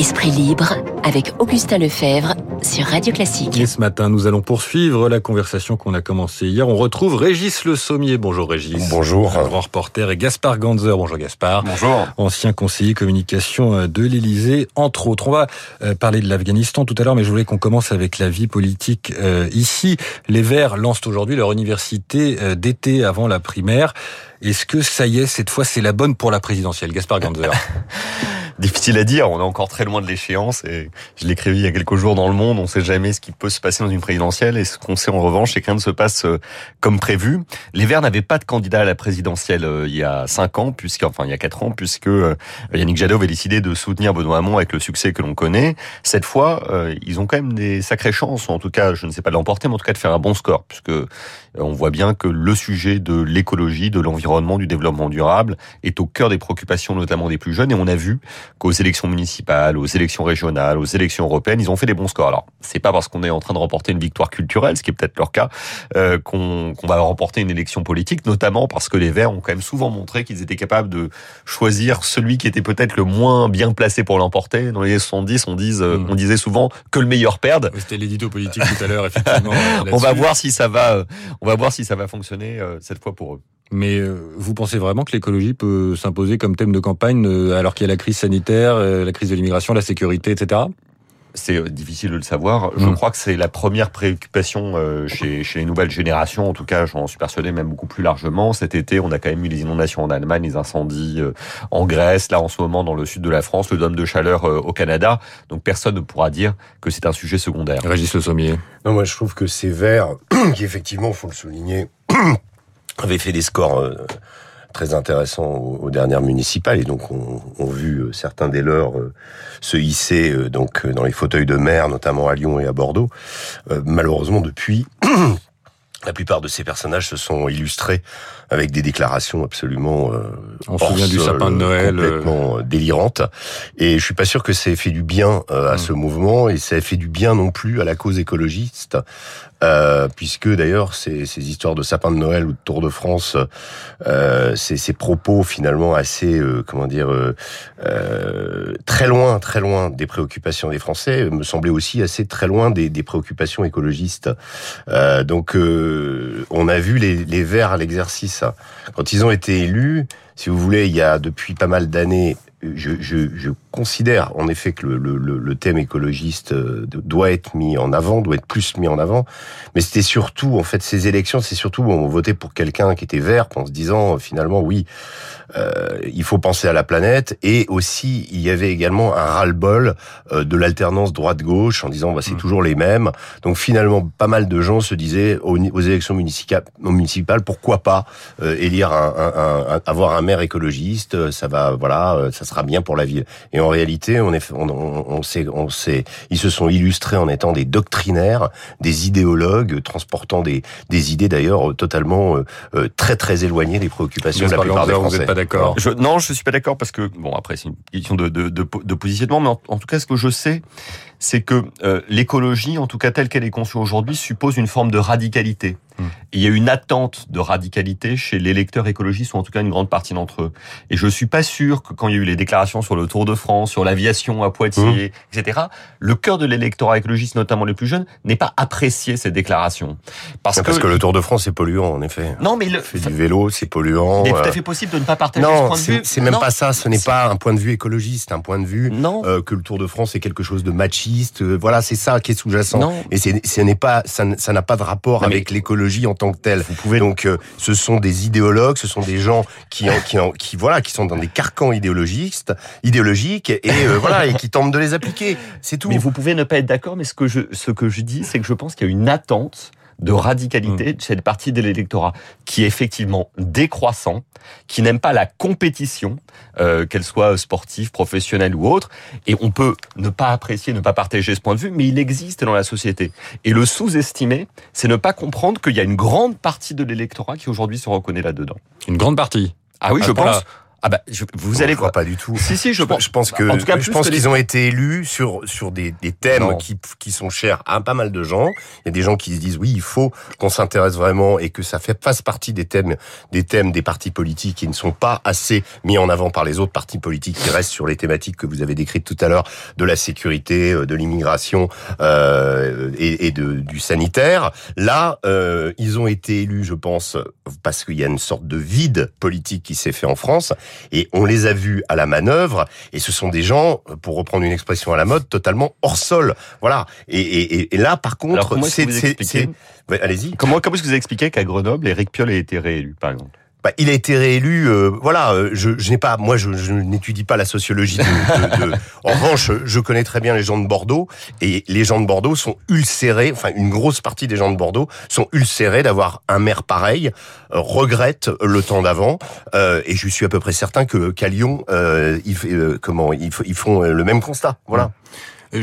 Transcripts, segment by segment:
Esprit libre avec Augustin Lefebvre sur Radio Classique. Et ce matin, nous allons poursuivre la conversation qu'on a commencée hier. On retrouve Régis Le Sommier. Bonjour Régis. Bonjour. grand reporter et Gaspard Ganzer. Bonjour Gaspard. Bonjour. Ancien conseiller communication de l'Élysée, entre autres. On va euh, parler de l'Afghanistan tout à l'heure, mais je voulais qu'on commence avec la vie politique euh, ici. Les Verts lancent aujourd'hui leur université euh, d'été avant la primaire. Est-ce que ça y est, cette fois, c'est la bonne pour la présidentielle Gaspard Ganzer? Difficile à dire, on est encore très loin de l'échéance et je l'écrivais il y a quelques jours dans Le Monde, on ne sait jamais ce qui peut se passer dans une présidentielle et ce qu'on sait en revanche, c'est que rien ne se passe euh, comme prévu. Les Verts n'avaient pas de candidat à la présidentielle euh, il y a cinq ans, puisque, enfin il y a quatre ans, puisque euh, Yannick Jadot avait décidé de soutenir Benoît Hamon avec le succès que l'on connaît. Cette fois, ils ont quand même des sacrées chances, en tout cas, je ne sais pas de l'emporter, mais en tout cas de faire un bon score, puisque on voit bien que le sujet de l'écologie, de l'environnement, du développement durable est au cœur des préoccupations notamment des plus jeunes et on a vu qu'aux élections municipales, aux élections régionales, aux élections européennes, ils ont fait des bons scores. Alors, c'est pas parce qu'on est en train de remporter une victoire culturelle, ce qui est peut-être leur cas, euh, qu'on va remporter une élection politique, notamment parce que les Verts ont quand même souvent montré qu'ils étaient capables de choisir celui qui était peut-être le moins bien placé pour l'emporter. Dans les 70, on, dise, euh, mm. on disait souvent que le meilleur perde. C'était l'édito politique tout à l'heure, effectivement. on va voir si ça va, euh, on va voir si ça va fonctionner cette fois pour eux. Mais euh, vous pensez vraiment que l'écologie peut s'imposer comme thème de campagne euh, alors qu'il y a la crise sanitaire, euh, la crise de l'immigration, la sécurité, etc. C'est difficile de le savoir. Je mm. crois que c'est la première préoccupation chez, chez, les nouvelles générations. En tout cas, j'en suis persuadé même beaucoup plus largement. Cet été, on a quand même eu les inondations en Allemagne, les incendies en Grèce, là en ce moment dans le sud de la France, le dôme de chaleur au Canada. Donc personne ne pourra dire que c'est un sujet secondaire. Régis Le Sommier. Non, moi je trouve que c'est vert, qui effectivement, faut le souligner, avait fait des scores euh, très intéressants aux, dernières municipales et donc on, on vu euh, certains des leurs euh, se hisser donc dans les fauteuils de maire, notamment à Lyon et à Bordeaux. malheureusement, depuis, la plupart de ces personnages se sont illustrés avec des déclarations absolument euh, on se souvient du sapin de Noël complètement délirantes et je suis pas sûr que ça ait fait du bien à mmh. ce mouvement et ça ait fait du bien non plus à la cause écologiste euh, puisque d'ailleurs ces, ces, histoires de sapin de Noël ou de Tour de France, euh, ces, ces, propos finalement assez, euh, comment dire, euh, euh, très loin, très loin des préoccupations des Français, me semblaient aussi assez très loin des, des préoccupations écologistes. donc on a vu les, les Verts à l'exercice. Quand ils ont été élus, si vous voulez, il y a depuis pas mal d'années je, je, je, considère en effet que le, le, le, thème écologiste euh, doit être mis en avant, doit être plus mis en avant. Mais c'était surtout, en fait, ces élections, c'est surtout on votait pour quelqu'un qui était vert, en se disant finalement oui, euh, il faut penser à la planète. Et aussi, il y avait également un ras-le-bol euh, de l'alternance droite-gauche en disant bah, c'est mmh. toujours les mêmes. Donc finalement, pas mal de gens se disaient aux, élections municipales, municipales, pourquoi pas euh, élire un, un, un, avoir un maire écologiste, ça va, voilà, ça sera bien pour la ville. Et en réalité, on, est, on, on, sait, on sait, ils se sont illustrés en étant des doctrinaires, des idéologues, transportant des, des idées d'ailleurs totalement très très éloignées des préoccupations de la plupart des Français d'accord. non, je suis pas d'accord parce que bon après c'est une question de, de, de, de positionnement, mais en, tout cas ce que je sais, c'est que euh, l'écologie, en tout cas telle qu'elle est conçue aujourd'hui, suppose une forme de radicalité. Il y a une attente de radicalité chez les lecteurs écologistes, ou en tout cas une grande partie d'entre eux. Et je suis pas sûr que quand il y a eu les déclarations sur le Tour de France, sur l'aviation à Poitiers, hmm. etc., le cœur de l'électorat écologiste, notamment les plus jeunes, n'ait pas apprécié ces déclarations. Parce, que, parce que le Tour de France, c'est polluant, en effet. Non, mais le... du vélo, c'est polluant. Il est tout à fait possible de ne pas partager ce point de vue. c'est même pas ça. Ce n'est pas un point de vue écologiste, un point de vue non. Euh, que le Tour de France est quelque chose de machiste. Euh, voilà, c'est ça qui est sous-jacent. Et ce n'est pas, ça n'a pas de rapport avec l'écologie en tant que telle. Vous pouvez donc, euh, ce sont des idéologues, ce sont des gens qui, qui, qui, voilà, qui sont dans des carcans idéologistes, idéologiques, et euh, voilà, et qui tentent de les appliquer. C'est tout. Mais vous pouvez ne pas être d'accord, mais ce que je, ce que je dis, c'est que je pense qu'il y a une attente de radicalité de cette partie de l'électorat qui est effectivement décroissant, qui n'aime pas la compétition, euh, qu'elle soit sportive, professionnelle ou autre. Et on peut ne pas apprécier, ne pas partager ce point de vue, mais il existe dans la société. Et le sous-estimer, c'est ne pas comprendre qu'il y a une grande partie de l'électorat qui aujourd'hui se reconnaît là-dedans. Une grande partie Ah oui, je pense. Ah bah, je, vous Bon, allez je crois pas du tout. Si si, je pense. Je pense que En tout cas, je pense qu'ils ont été élus sur sur des, des thèmes Non. qui qui sont chers à pas mal de gens. Il y a des gens qui se disent oui, il faut qu'on s'intéresse vraiment et que ça fait fasse partie des thèmes des thèmes des partis politiques qui ne sont pas assez mis en avant par les autres partis politiques qui restent sur les thématiques que vous avez décrites tout à l'heure de la sécurité, euh, de l'immigration euh, et, et de, du sanitaire. Là, euh, ils ont été élus, je pense, parce qu'il y a une sorte de vide politique qui s'est fait en France et on les a vus à la manœuvre et ce sont des gens, pour reprendre une expression à la mode, totalement hors sol. Voilà. Et, et, et- et là, par contre, c'est- ouais, allez-y. Comment comment est-ce que vous expliquez qu'à Grenoble, Éric Piolle a été réélu, par exemple? Bah, il a été réélu. euh, voilà, euh, je, je n'ai pas, moi, je, je n'étudie pas la sociologie. De, de- de- En revanche, je connais très bien les gens de Bordeaux et les gens de Bordeaux sont ulcérés. Enfin, une grosse partie des gens de Bordeaux sont ulcérés d'avoir un maire pareil, euh, regrettent le temps d'avant. euh, et je suis à peu près certain que qu'à Lyon, euh, ils, euh, comment, ils, ils font le même constat. Voilà.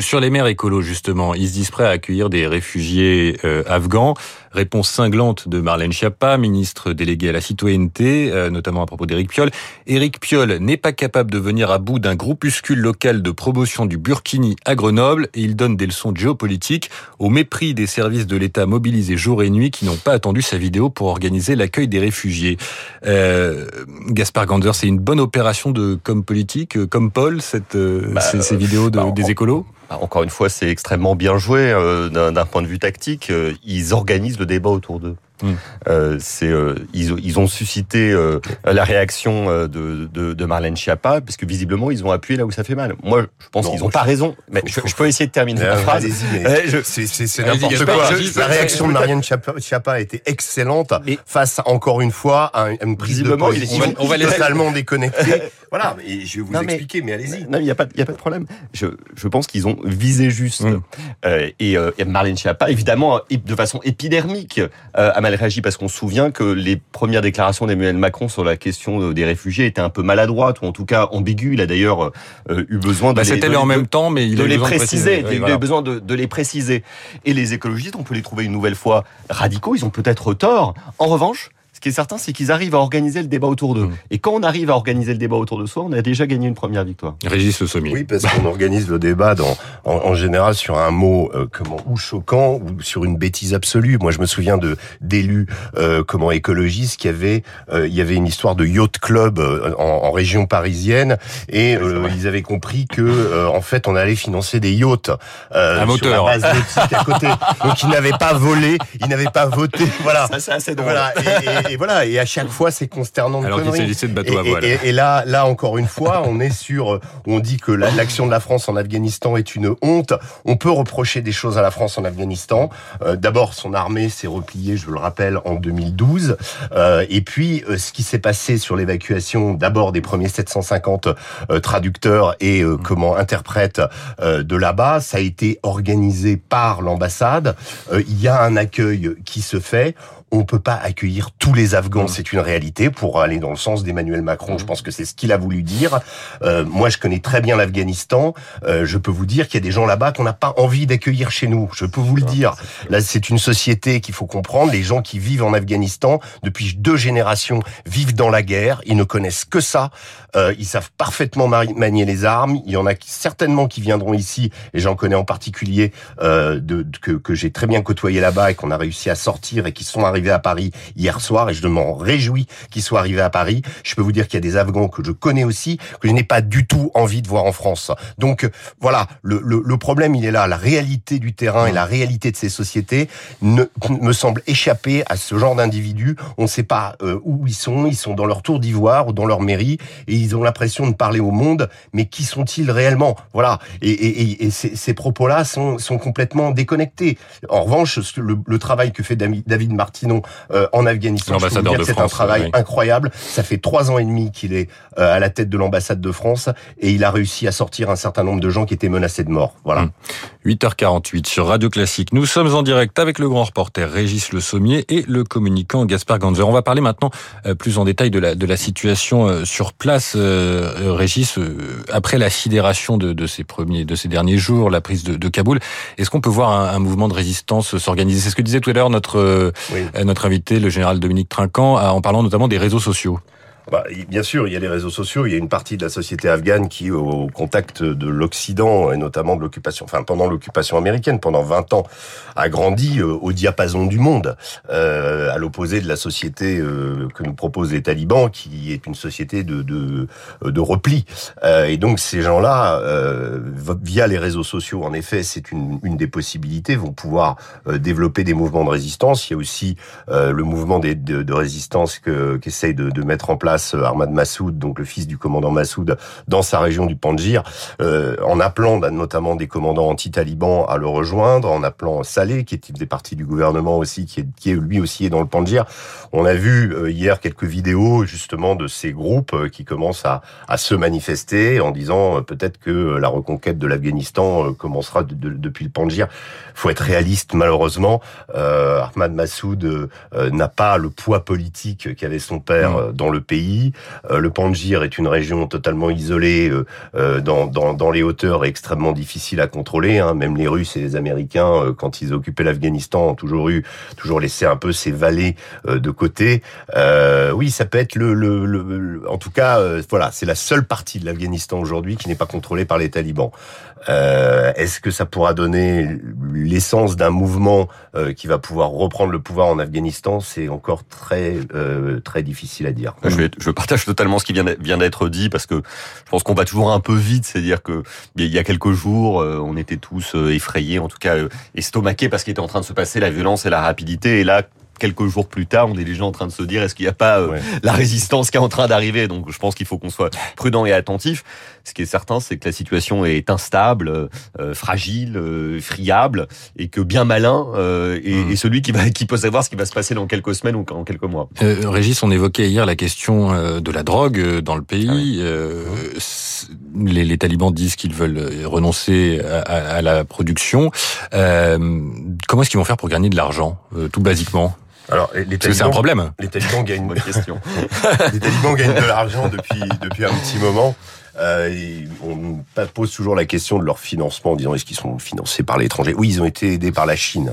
Sur les maires écolos, justement, ils se disent prêts à accueillir des réfugiés euh, afghans. Réponse cinglante de Marlène Schiappa, ministre déléguée à la citoyenneté, euh, notamment à propos d'Éric Piolle. Éric Piolle n'est pas capable de venir à bout d'un groupuscule local de promotion du Burkini à Grenoble et il donne des leçons de géopolitique au mépris des services de l'État mobilisés jour et nuit qui n'ont pas attendu sa vidéo pour organiser l'accueil des réfugiés. Euh, Gaspard Ganzer, c'est une bonne opération de com politique, euh, comme Paul, cette, Bah, ces, ces vidéos de- bah, des écolos? Encore une fois, c'est extrêmement bien joué euh, d'un d'un point de vue tactique. Euh, ils organisent le débat autour d'eux. Mm. Euh, c'est euh, ils, ont- ils ont suscité euh, la réaction de, de, de Marlène Schiappa, parce que visiblement ils ont appuyé là où ça fait mal. Moi, je pense qu'ils moi, ont pas raison. Mais faut- je, faut- je peux essayer de terminer la phrase. Ouais, je- c'est, n'importe quoi. La réaction de Marianne Schiappa, a été excellente Mais- face, encore une fois, à une prise de position on va- on va laisser- totalement déconnectée. voilà, et je vais vous Non, expliquer, mais allez-y. Non, il n'y a pas, a de problème. Je, je pense qu'ils ont visé juste. Mm. Euh, et, euh, et Marlène Schiappa, évidemment, de façon épidermique, euh, a mal réagi parce qu'on se souvient que les premières déclarations d'Emmanuel Macron sur la question euh, des réfugiés étaient un peu maladroites ou en tout cas ambiguës. Il a d'ailleurs euh, eu besoin de Bah, les, de en même temps, mais il de a eu les préciser, il a eu besoin de, de les préciser. Et les écologistes, on peut les trouver une nouvelle fois radicaux, ils ont peut-être tort. En revanche, ce qui est certain, c'est qu'ils arrivent à organiser le débat autour d'eux. Mm. Et quand on arrive à organiser le débat autour de soi, on a déjà gagné une première victoire. Régis Le Sommier. Oui, parce qu'on organise le débat dans, en, en général sur un mot euh, comment ou choquant ou sur une bêtise absolue. Moi, je me souviens de d'élus euh, comment écologistes qui avaient euh, il y avait une histoire de yacht club euh, en, en région parisienne et euh, ils avaient compris que euh, en fait on allait financer des yachts euh, Un moteur. sur la base nautique à côté. Donc ils n'avaient pas volé, ils n'avaient pas voté. Voilà. Ça, c'est assez drôle. Voilà, et, et- et voilà, et à chaque fois c'est consternant de Alors qu'il s'agissait de bateaux à voile. et- et là, là encore une fois, on est sur, euh, on dit que la- l'action de la France en Afghanistan est une honte. On peut reprocher des choses à la France en Afghanistan. Euh, D'abord, son armée s'est repliée, je le rappelle, en 2012. Euh, et puis, euh, ce qui s'est passé sur l'évacuation, d'abord des premiers 750 euh, traducteurs et euh, comment interprètes euh, de là-bas, ça a été organisé par l'ambassade. Euh, il y a un accueil qui se fait. On peut pas accueillir tous les Afghans, Mm. c'est une réalité. Pour aller dans le sens d'Emmanuel Macron, je pense que c'est ce qu'il a voulu dire. Euh, moi, je connais très bien l'Afghanistan. Euh, je peux vous dire qu'il y a des gens là-bas qu'on n'a pas envie d'accueillir chez nous. Je peux vous le dire. Là, c'est une société qu'il faut comprendre. Les gens qui vivent en Afghanistan depuis deux générations vivent dans la guerre. Ils ne connaissent que ça. Euh, ils savent parfaitement manier les armes. Il y en a certainement qui viendront ici, et j'en connais en particulier euh, de- que, que j'ai très bien côtoyé là-bas et qu'on a réussi à sortir et qui sont arrivés à Paris hier soir. Et je m'en réjouis qu'ils soient arrivés à Paris. Je peux vous dire qu'il y a des Afghans que je connais aussi que je n'ai pas du tout envie de voir en France. Donc voilà, le, problème il est là. La réalité du terrain et la réalité de ces sociétés ne me semble échapper à ce genre d'individus. On ne sait pas euh, où ils sont. Ils sont dans leur tour d'ivoire ou dans leur mairie et ils ont l'impression de parler au monde. Mais qui sont-ils réellement? Voilà. Et, ces, propos-là sont, complètement déconnectés. En revanche, le, travail que fait David Martinon euh, en Afghanistan, c'est un travail oui. incroyable. Ça fait trois ans et demi qu'il est euh, à la tête de l'ambassade de France et il a réussi à sortir un certain nombre de gens qui étaient menacés de mort. Voilà. Mm. 8h48 sur Radio Classique. Nous sommes en direct avec le grand reporter Régis Le Sommier et le communicant Gaspard Ganzer. On va parler maintenant euh, plus en détail de la, de la situation euh, sur place. Régis, après la sidération de, de ces premiers, de ces derniers jours, la prise de, de Kaboul, est-ce qu'on peut voir un, un mouvement de résistance s'organiser? C'est ce que disait tout à l'heure notre, Oui. Notre invité, le général Dominique Trinquant, en parlant notamment des réseaux sociaux. Bah, bien sûr, il y a les réseaux sociaux, il y a une partie de la société afghane qui, au contact de l'Occident et notamment de l'occupation, enfin pendant l'occupation américaine, pendant 20 ans, a grandi euh, au diapason du monde, euh, à l'opposé de la société euh, que nous proposent les talibans, qui est une société de, de, de repli. Euh, et donc ces gens-là, euh, via les réseaux sociaux, en effet, c'est une, une des possibilités, vont pouvoir développer des mouvements de résistance. Il y a aussi le mouvement des, de, de résistance qu'essaye de, de mettre en place euh, Ahmad Massoud, donc le fils du commandant Massoud, dans sa région du Panjir, euh, en appelant bah, notamment des commandants anti-talibans à le rejoindre, en appelant Saleh, qui est des partis du gouvernement aussi, qui est, qui est lui aussi est dans le Panjir. On a vu euh, hier quelques vidéos justement de ces groupes qui commencent à, à se manifester en disant peut-être que la reconquête de l'Afghanistan commencera depuis le Panjir. Faut être réaliste, malheureusement. Ahmad Massoud n'a pas le poids politique qu'avait son père dans le pays euh, le Panjir est une région totalement isolée euh, euh, dans, dans, dans, les hauteurs et extrêmement difficile à contrôler. Hein. Même les Russes et les Américains, quand ils occupaient l'Afghanistan, ont toujours eu, toujours laissé un peu ces vallées de côté. oui, ça peut être le, le, le en tout cas, voilà, c'est la seule partie de l'Afghanistan aujourd'hui qui n'est pas contrôlée par les talibans. Euh, Est-ce que ça pourra donner l'essence d'un mouvement euh, qui va pouvoir reprendre le pouvoir en Afghanistan? C'est encore très euh, très difficile à dire. Je, partage totalement ce qui vient d'être dit parce que je pense qu'on va toujours un peu vite. C'est-à-dire que il y a quelques jours, euh, on était tous euh, effrayés, en tout cas estomaqués parce qu'il était en train de se passer la violence et la rapidité. Et là, quelques jours plus tard, on est déjà en train de se dire est-ce qu'il n'y a pas euh, la résistance qui est en train d'arriver? Donc je pense qu'il faut qu'on soit prudent et attentif. Ce qui est certain, c'est que la situation est instable, euh, euh, fragile, friable, et que bien malin est, mmh. celui qui va qui peut savoir ce qui va se passer dans quelques semaines ou en quelques mois. Régis, on évoquait hier la question de la drogue dans le pays. Ah les, les, talibans disent qu'ils veulent renoncer à, à la production. comment est-ce qu'ils vont faire pour gagner de l'argent, tout basiquement? Alors, les talibans, c'est un problème. Les talibans gagnent. Bonne question. les talibans gagnent de l'argent depuis depuis un petit moment. Euh, on pose toujours la question de leur financement en disant est-ce qu'ils sont financés par l'étranger? Oui, ils ont été aidés par la Chine.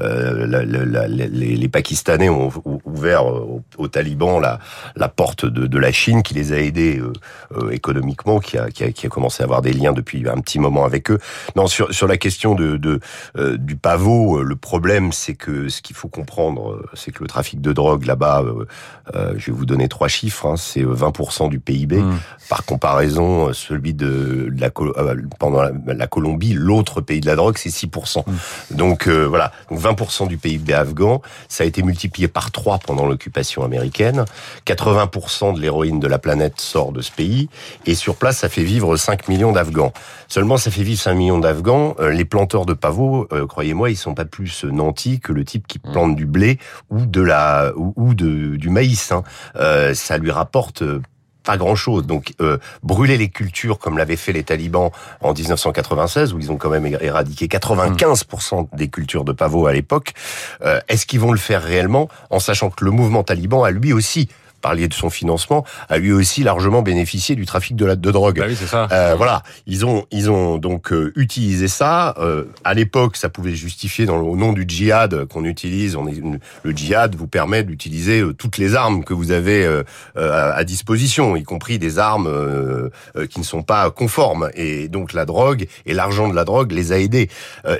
Euh, les, les, Pakistanais ont ouvert aux, talibans la, porte de, de, la Chine qui les a aidés euh, euh économiquement, qui a, qui, a, qui a commencé à avoir des liens depuis un petit moment avec eux. Non, sur, sur la question de, de euh, du pavot, le problème c'est que ce qu'il faut comprendre, c'est que le trafic de drogue là-bas, je vais vous donner trois chiffres, hein, c'est 20% du PIB. Mmh. Par contre comparaison, euh, celui de, la euh, pendant la, Colombie, l'autre pays de la drogue, c'est 6%. Mm. Donc euh, voilà, donc 20% du PIB afghan, ça a été multiplié par 3 pendant l'occupation américaine. 80% de l'héroïne de la planète sort de ce pays et sur place, ça fait vivre 5 millions d'Afghans. Seulement, ça fait vivre 5 millions d'Afghans. les planteurs de pavots, croyez-moi, ils sont pas plus nantis que le type qui mm. plante du blé ou de la ou, de, du maïs. Hein. ça lui rapporte pas grand-chose. Donc euh, brûler les cultures comme l'avaient fait les talibans en 1996, où ils ont quand même éradiqué 95% des cultures de pavots à l'époque, euh, est-ce qu'ils vont le faire réellement en sachant que le mouvement taliban a lui aussi parliez de son financement, a lui aussi largement bénéficié du trafic de, la, de drogue. Bah oui, c'est ça. Euh, voilà, ils ont ils ont donc euh, utilisé ça. Euh, à l'époque, ça pouvait justifier dans le, au nom du djihad qu'on utilise. On est, le djihad vous permet d'utiliser euh, toutes les armes que vous avez euh, à, à, disposition, y compris des armes qui ne sont pas conformes. Et donc la drogue et l'argent de la drogue les a aidés.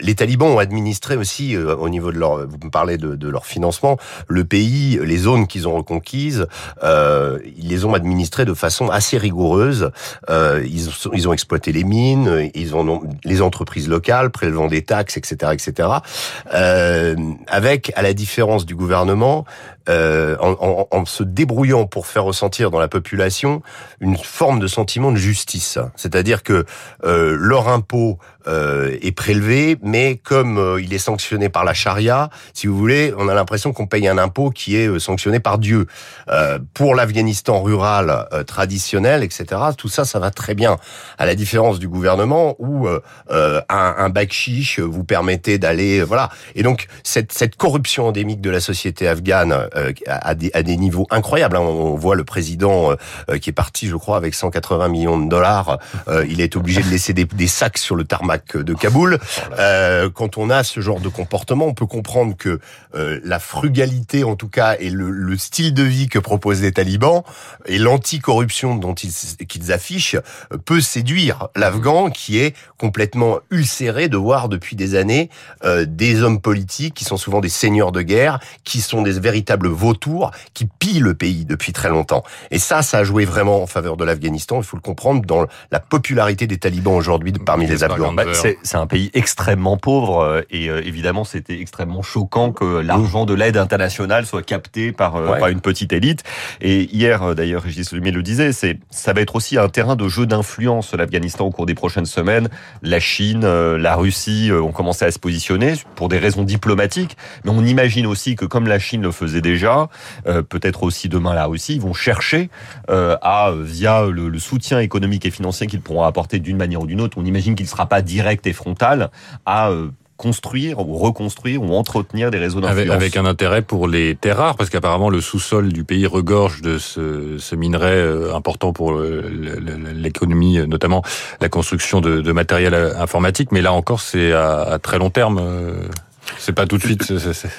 les talibans ont administré aussi au niveau de leur, vous me parlez de, de leur financement, le pays, les zones qu'ils ont reconquises. Euh, ils les ont administrés de façon assez rigoureuse. Euh, ils, ils, ont exploité les mines, ils ont les entreprises locales prélevant des taxes, etc., etc. Euh, avec, à la différence du gouvernement, euh, en, en, en, se débrouillant pour faire ressentir dans la population une forme de sentiment de justice. C'est-à-dire que euh, leur impôt euh, est prélevé, mais comme euh, il est sanctionné par la charia, si vous voulez, on a l'impression qu'on paye un impôt qui est euh, sanctionné par Dieu. pour l'Afghanistan rural traditionnel, etc., tout ça, ça va très bien. À la différence du gouvernement où un, un vous permettait d'aller, voilà. Et donc cette, cette corruption endémique de la société afghane à, des, à des niveaux incroyables. Hein. On voit le président qui est parti, je crois, avec 180 millions de dollars. il est obligé de laisser des, des sacs sur le tarmac de Kaboul. quand on a ce genre de comportement, on peut comprendre que la frugalité, en tout cas, et le, le style de vie que proposent les talibans et l'anticorruption dont ils, qu'ils affichent peut séduire l'Afghan qui est complètement ulcéré de voir depuis des années euh, des hommes politiques qui sont souvent des seigneurs de guerre, qui sont des véritables vautours, qui pillent le pays depuis très longtemps. Et ça, ça a joué vraiment en faveur de l'Afghanistan. Il faut le comprendre dans la popularité des talibans aujourd'hui parmi les Afghans. Bah, c'est un pays extrêmement pauvre euh, et euh, évidemment c'était extrêmement choquant que l'argent de l'aide internationale soit capté par, par une petite élite. Et hier d'ailleurs, Régis Lumier le disait, c'est ça va être aussi un terrain de jeu d'influence l'Afghanistan au cours des prochaines semaines. La Chine, euh, la Russie euh, ont commencé à se positionner pour des raisons diplomatiques, mais on imagine aussi que comme la Chine le faisait déjà, euh, peut-être aussi demain la Russie, ils vont chercher à, via le, soutien économique et financier qu'ils pourront apporter d'une manière ou d'une autre, on imagine qu'il ne sera pas direct et frontal, à construire ou reconstruire ou entretenir des réseaux d'influence. Avec, un intérêt pour les terres rares, parce qu'apparemment le sous-sol du pays regorge de ce, ce minerai euh, important pour l'économie, notamment la construction de, de, matériel informatique. Mais là encore, c'est à, à, très long terme. Euh. C'est pas tout de suite.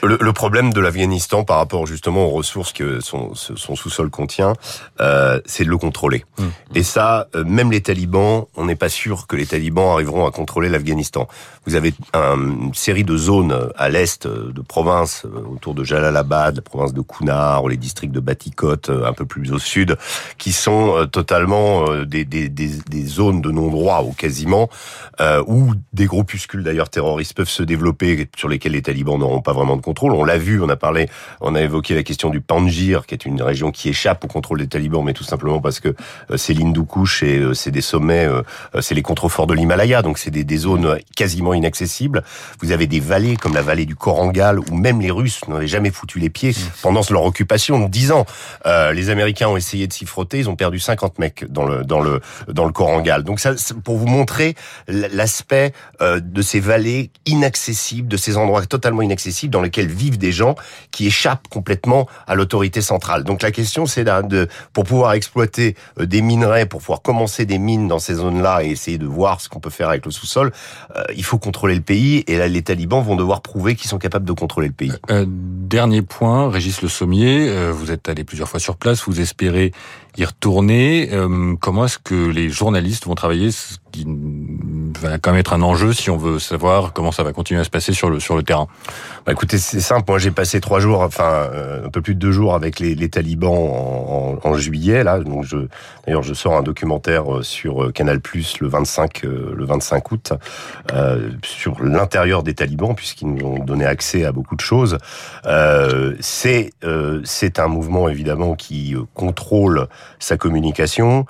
Le, problème de l'Afghanistan par rapport justement aux ressources que son, son sous-sol contient, euh, c'est de le contrôler. Mmh. Et ça, euh, même les talibans, on n'est pas sûr que les talibans arriveront à contrôler l'Afghanistan. Vous avez une série de zones à l'est euh, de provinces autour de Jalalabad, la province de Kunar, ou les districts de Batikot, un peu plus au sud, qui sont totalement des, des, des, des zones de non-droit ou quasiment, où des groupuscules d'ailleurs terroristes peuvent se développer sur lesquels les talibans n'auront pas vraiment de contrôle. On l'a vu, on a parlé, on a évoqué la question du Panjir, qui est une région qui échappe au contrôle des talibans, mais tout simplement parce que euh, c'est l'Hindoukouche et euh, c'est des sommets, euh, c'est les contreforts de l'Himalaya, donc c'est des, des, zones quasiment inaccessibles. Vous avez des vallées comme la vallée du Korangal, où même les Russes n'avaient jamais foutu les pieds pendant leur occupation de 10 ans. les Américains ont essayé de s'y frotter, ils ont perdu 50 mecs dans le dans le dans le Korangal. Donc ça, pour vous montrer l'aspect de ces vallées inaccessibles, de ces endroits totalement inaccessibles dans lesquels vivent des gens qui échappent complètement à l'autorité centrale. Donc la question, c'est de, pour pouvoir exploiter euh, des minerais, pour pouvoir commencer des mines dans ces zones-là et essayer de voir ce qu'on peut faire avec le sous-sol, euh, il faut contrôler le pays et là, les talibans vont devoir prouver qu'ils sont capables de contrôler le pays. Euh, dernier point, Régis Le Sommier, vous êtes allé plusieurs fois sur place, vous espérez y retourner. comment est-ce que les journalistes vont travailler qui va quand même être un enjeu si on veut savoir comment ça va continuer à se passer sur le sur le terrain. Bah écoutez, c'est simple. Moi, j'ai passé trois jours, enfin euh, un peu plus de deux jours avec les, talibans en, juillet. Là, donc d'ailleurs je sors un documentaire euh, sur euh, Canal Plus le 25 le 25 août sur l'intérieur des talibans puisqu'ils nous ont donné accès à beaucoup de choses. C'est c'est un mouvement évidemment qui contrôle sa communication.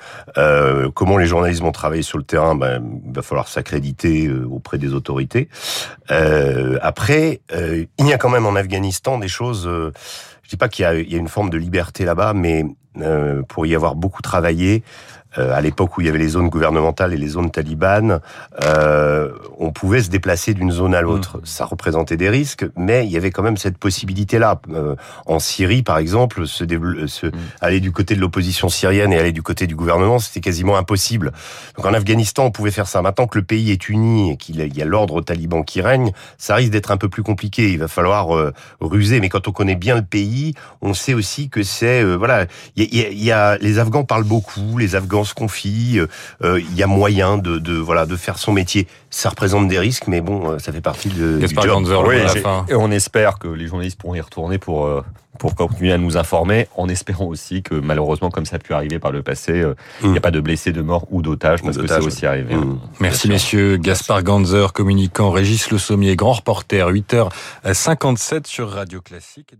comment les journalistes vont travailler sur le terrain ben, il va falloir s'accréditer euh, auprès des autorités. Euh, après, euh, il y a quand même en Afghanistan des choses. Euh, je dis pas qu'il y, a, une forme de liberté là-bas, mais pour y avoir beaucoup travaillé, à l'époque où il y avait les zones gouvernementales et les zones talibanes, euh, on pouvait se déplacer d'une zone à l'autre. Mmh. Ça représentait des risques, mais il y avait quand même cette possibilité-là. Euh, en Syrie, par exemple, se, se mmh. aller du côté de l'opposition syrienne et aller du côté du gouvernement, c'était quasiment impossible. Donc en Afghanistan, on pouvait faire ça. Maintenant que le pays est uni et qu'il y a l'ordre taliban qui règne, ça risque d'être un peu plus compliqué. Il va falloir euh, ruser. Mais quand on connaît bien le pays, on sait aussi que c'est euh, voilà. Il y, y, y a les Afghans parlent beaucoup, les Afghans se confie. Euh, euh, il y a moyen de, de, voilà de faire son métier. Ça représente des risques, mais bon, euh, ça fait partie de, du job. et on espère que les journalistes pourront y retourner pour pour continuer à nous informer, en espérant aussi que malheureusement, comme ça a pu arriver par le passé, il n'y a mm. pas de blessés, de morts ou d'otages, parce que c'est aussi arrivé. Mm. Merci messieurs. Gaspard Ganzer, communicant, Régis Le Sommier, grand reporter, 8h57 sur Radio Classique.